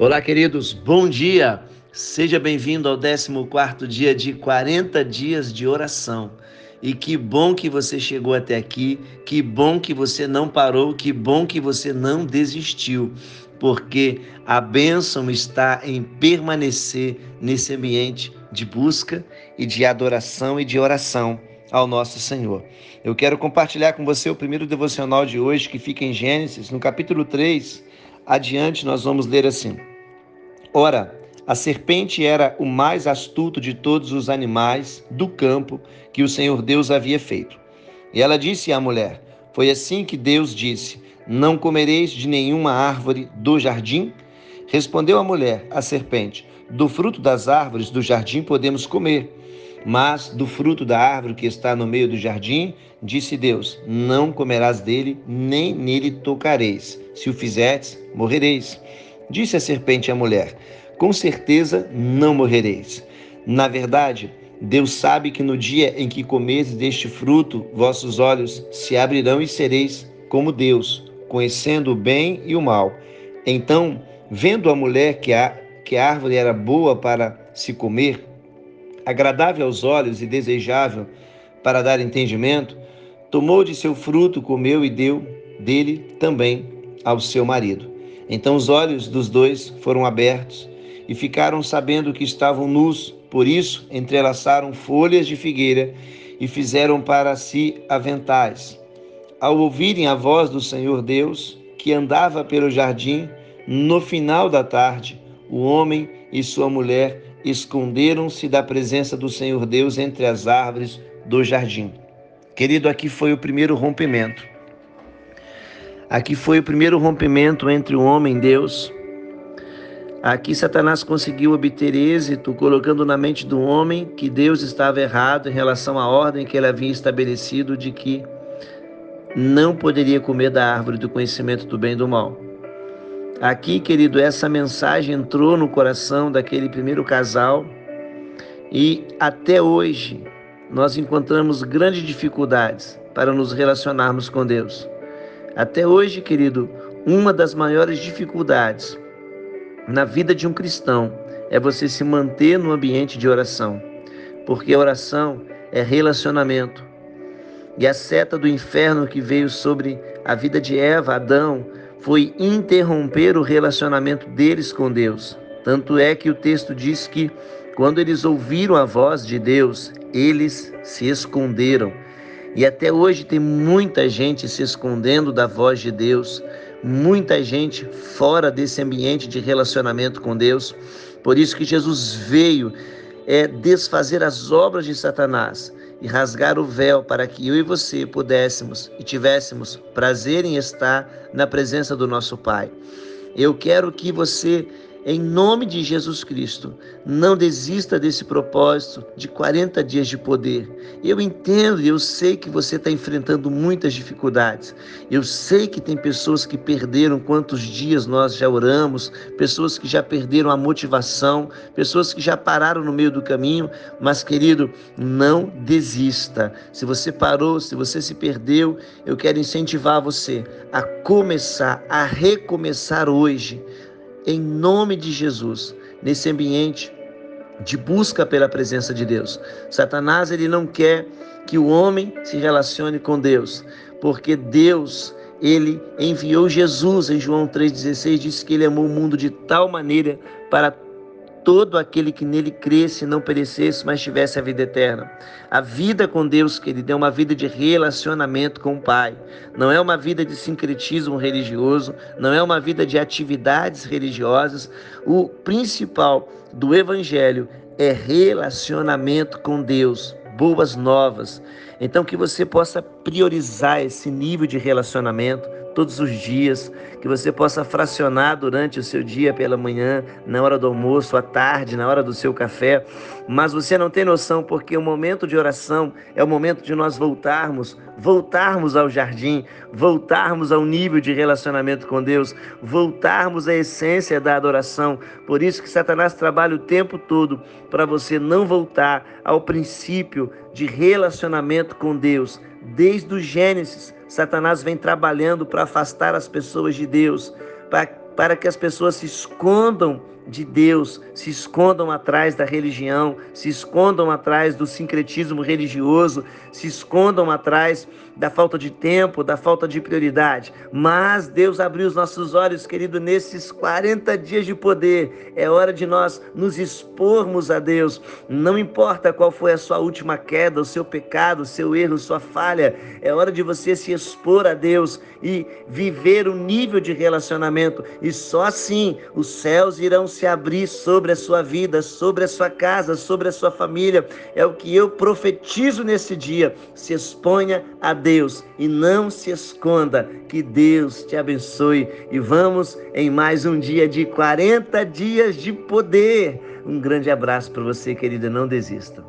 Olá, queridos, bom dia. Seja bem-vindo ao 14 dia de 40 dias de oração. E que bom que você chegou até aqui, que bom que você não parou, que bom que você não desistiu, porque a bênção está em permanecer nesse ambiente de busca e de adoração e de oração ao nosso Senhor. Eu quero compartilhar com você o primeiro devocional de hoje, que fica em Gênesis, no capítulo 3. Adiante, nós vamos ler assim. Ora, a serpente era o mais astuto de todos os animais do campo que o Senhor Deus havia feito. E ela disse à mulher: Foi assim que Deus disse: Não comereis de nenhuma árvore do jardim? Respondeu a mulher, a serpente: Do fruto das árvores do jardim podemos comer. Mas do fruto da árvore que está no meio do jardim, disse Deus: Não comerás dele, nem nele tocareis. Se o fizerdes, morrereis. Disse a serpente à mulher: Com certeza não morrereis. Na verdade, Deus sabe que no dia em que comeres deste fruto, vossos olhos se abrirão e sereis como Deus, conhecendo o bem e o mal. Então, vendo a mulher que a, que a árvore era boa para se comer, agradável aos olhos e desejável para dar entendimento, tomou de seu fruto, comeu e deu dele também ao seu marido. Então os olhos dos dois foram abertos e ficaram sabendo que estavam nus, por isso entrelaçaram folhas de figueira e fizeram para si aventais. Ao ouvirem a voz do Senhor Deus, que andava pelo jardim, no final da tarde, o homem e sua mulher esconderam-se da presença do Senhor Deus entre as árvores do jardim. Querido, aqui foi o primeiro rompimento. Aqui foi o primeiro rompimento entre o homem e Deus. Aqui Satanás conseguiu obter êxito colocando na mente do homem que Deus estava errado em relação à ordem que ele havia estabelecido de que não poderia comer da árvore do conhecimento do bem e do mal. Aqui, querido, essa mensagem entrou no coração daquele primeiro casal e até hoje nós encontramos grandes dificuldades para nos relacionarmos com Deus. Até hoje, querido, uma das maiores dificuldades na vida de um cristão é você se manter no ambiente de oração, porque oração é relacionamento. E a seta do inferno que veio sobre a vida de Eva, Adão, foi interromper o relacionamento deles com Deus. Tanto é que o texto diz que quando eles ouviram a voz de Deus, eles se esconderam. E até hoje tem muita gente se escondendo da voz de Deus, muita gente fora desse ambiente de relacionamento com Deus. Por isso que Jesus veio é, desfazer as obras de Satanás e rasgar o véu para que eu e você pudéssemos e tivéssemos prazer em estar na presença do nosso Pai. Eu quero que você em nome de Jesus Cristo, não desista desse propósito de 40 dias de poder. Eu entendo e eu sei que você está enfrentando muitas dificuldades. Eu sei que tem pessoas que perderam quantos dias nós já oramos, pessoas que já perderam a motivação, pessoas que já pararam no meio do caminho. Mas, querido, não desista. Se você parou, se você se perdeu, eu quero incentivar você a começar, a recomeçar hoje em nome de Jesus, nesse ambiente de busca pela presença de Deus. Satanás ele não quer que o homem se relacione com Deus, porque Deus ele enviou Jesus em João 3:16 disse que ele amou o mundo de tal maneira para todo aquele que nele cresce não perecesse, mas tivesse a vida eterna. A vida com Deus, querido, é uma vida de relacionamento com o Pai. Não é uma vida de sincretismo religioso, não é uma vida de atividades religiosas. O principal do Evangelho é relacionamento com Deus, boas novas. Então, que você possa priorizar esse nível de relacionamento todos os dias, que você possa fracionar durante o seu dia pela manhã, na hora do almoço, à tarde, na hora do seu café, mas você não tem noção porque o momento de oração é o momento de nós voltarmos, voltarmos ao jardim, voltarmos ao nível de relacionamento com Deus, voltarmos à essência da adoração. Por isso que Satanás trabalha o tempo todo para você não voltar ao princípio de relacionamento com Deus, desde o Gênesis Satanás vem trabalhando para afastar as pessoas de Deus, para para que as pessoas se escondam de Deus, se escondam atrás da religião, se escondam atrás do sincretismo religioso, se escondam atrás da falta de tempo, da falta de prioridade. Mas Deus abriu os nossos olhos, querido, nesses 40 dias de poder. É hora de nós nos expormos a Deus. Não importa qual foi a sua última queda, o seu pecado, o seu erro, sua falha, é hora de você se expor a Deus e viver um nível de relacionamento. E só assim os céus irão se abrir sobre a sua vida, sobre a sua casa, sobre a sua família. É o que eu profetizo nesse dia. Se exponha a Deus e não se esconda. Que Deus te abençoe e vamos em mais um dia de 40 dias de poder. Um grande abraço para você, querida. Não desista.